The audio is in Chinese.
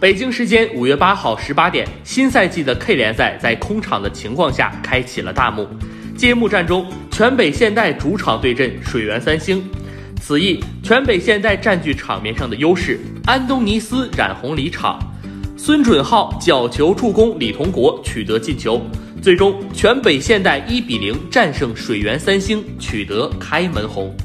北京时间五月八号十八点，新赛季的 K 联赛在空场的情况下开启了大幕。揭幕战中，全北现代主场对阵水源三星。此役，全北现代占据场面上的优势，安东尼斯染红离场，孙准浩角球助攻李同国取得进球，最终全北现代一比零战胜水源三星，取得开门红。